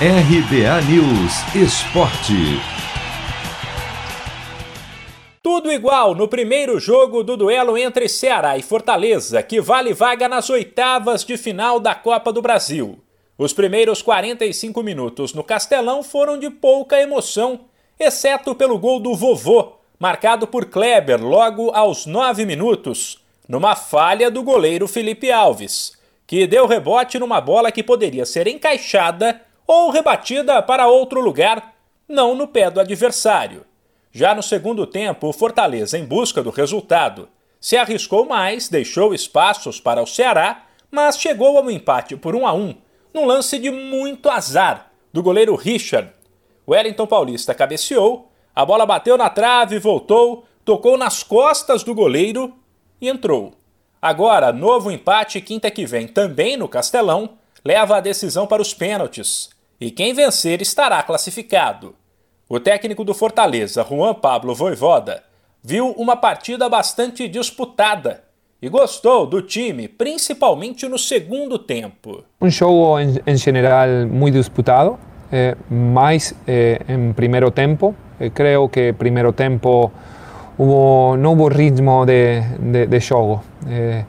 RBA News Esporte. Tudo igual no primeiro jogo do duelo entre Ceará e Fortaleza, que vale vaga nas oitavas de final da Copa do Brasil. Os primeiros 45 minutos no Castelão foram de pouca emoção, exceto pelo gol do vovô, marcado por Kleber logo aos 9 minutos, numa falha do goleiro Felipe Alves, que deu rebote numa bola que poderia ser encaixada ou rebatida para outro lugar, não no pé do adversário. Já no segundo tempo, o Fortaleza, em busca do resultado, se arriscou mais, deixou espaços para o Ceará, mas chegou ao empate por 1 a 1, num lance de muito azar do goleiro Richard. Wellington Paulista cabeceou, a bola bateu na trave, voltou, tocou nas costas do goleiro e entrou. Agora, novo empate quinta que vem, também no Castelão, leva a decisão para os pênaltis e quem vencer estará classificado. O técnico do Fortaleza, Juan Pablo Voivoda, viu uma partida bastante disputada e gostou do time, principalmente no segundo tempo. Um jogo em, geral muito disputado, eh, mais eh, em primeiro tempo. Eh, creio que primeiro tempo hubo, não houve ritmo de, de, de jogo. Eh,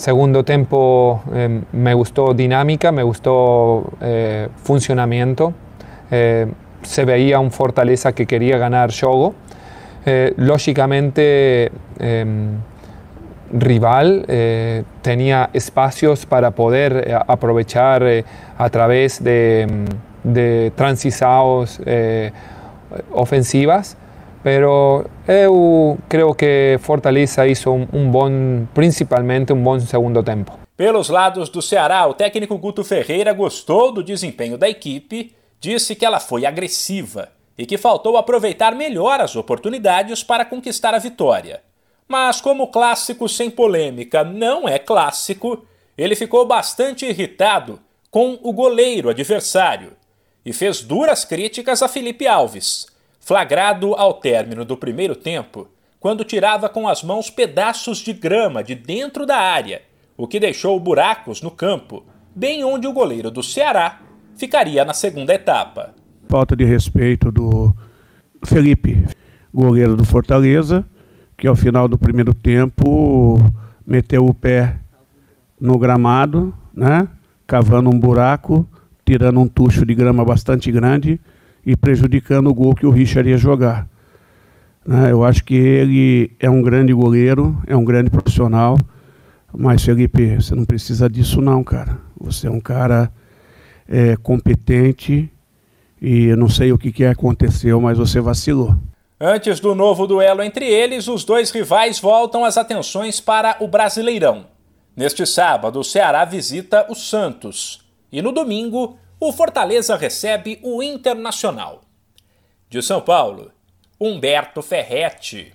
Segundo tiempo eh, me gustó dinámica, me gustó eh, funcionamiento. Eh, se veía un Fortaleza que quería ganar juego. lógicamente, em, rival tenía espacios para poder aprovechar a través de, de transiciones ofensivas pero eu creo que Fortaleza hizo um, um bom, principalmente um bom segundo tempo. Pelos lados do Ceará, o técnico Guto Ferreira gostou do desempenho da equipe, disse que ela foi agressiva e que faltou aproveitar melhor as oportunidades para conquistar a vitória. Mas como clássico sem polêmica não é clássico, ele ficou bastante irritado com o goleiro adversário e fez duras críticas a Felipe Alves, flagrado ao término do primeiro tempo, quando tirava com as mãos pedaços de grama de dentro da área, o que deixou buracos no campo, bem onde o goleiro do Ceará ficaria na segunda etapa. Falta de respeito do Felipe, goleiro do Fortaleza, que ao final do primeiro tempo meteu o pé no gramado, né? cavando um buraco, tirando um tucho de grama bastante grande e prejudicando o gol que o Richard ia jogar. Né? Eu acho que ele é um grande goleiro, é um grande profissional, mas Felipe, você não precisa disso não, cara. Você é um cara é, competente e eu não sei o que, que aconteceu, mas você vacilou. Antes do novo duelo entre eles, os dois rivais voltam as atenções para o Brasileirão. Neste sábado, o Ceará visita o Santos. E no domingo, o Fortaleza recebe o Internacional. De São Paulo, Humberto Ferretti.